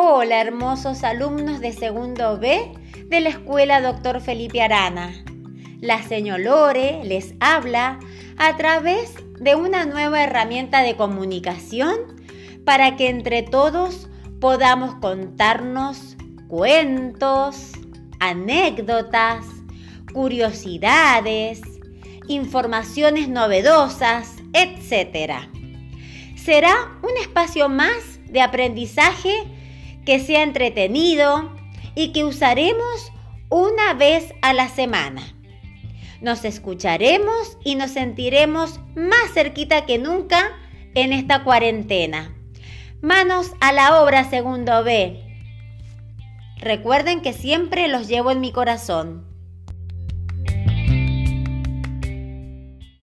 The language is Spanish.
Hola hermosos alumnos de segundo B de la escuela Dr. Felipe Arana. La señor Lore les habla a través de una nueva herramienta de comunicación para que entre todos podamos contarnos cuentos, anécdotas, curiosidades, informaciones novedosas, etc. Será un espacio más de aprendizaje que sea entretenido y que usaremos una vez a la semana. Nos escucharemos y nos sentiremos más cerquita que nunca en esta cuarentena. Manos a la obra, segundo B. Recuerden que siempre los llevo en mi corazón.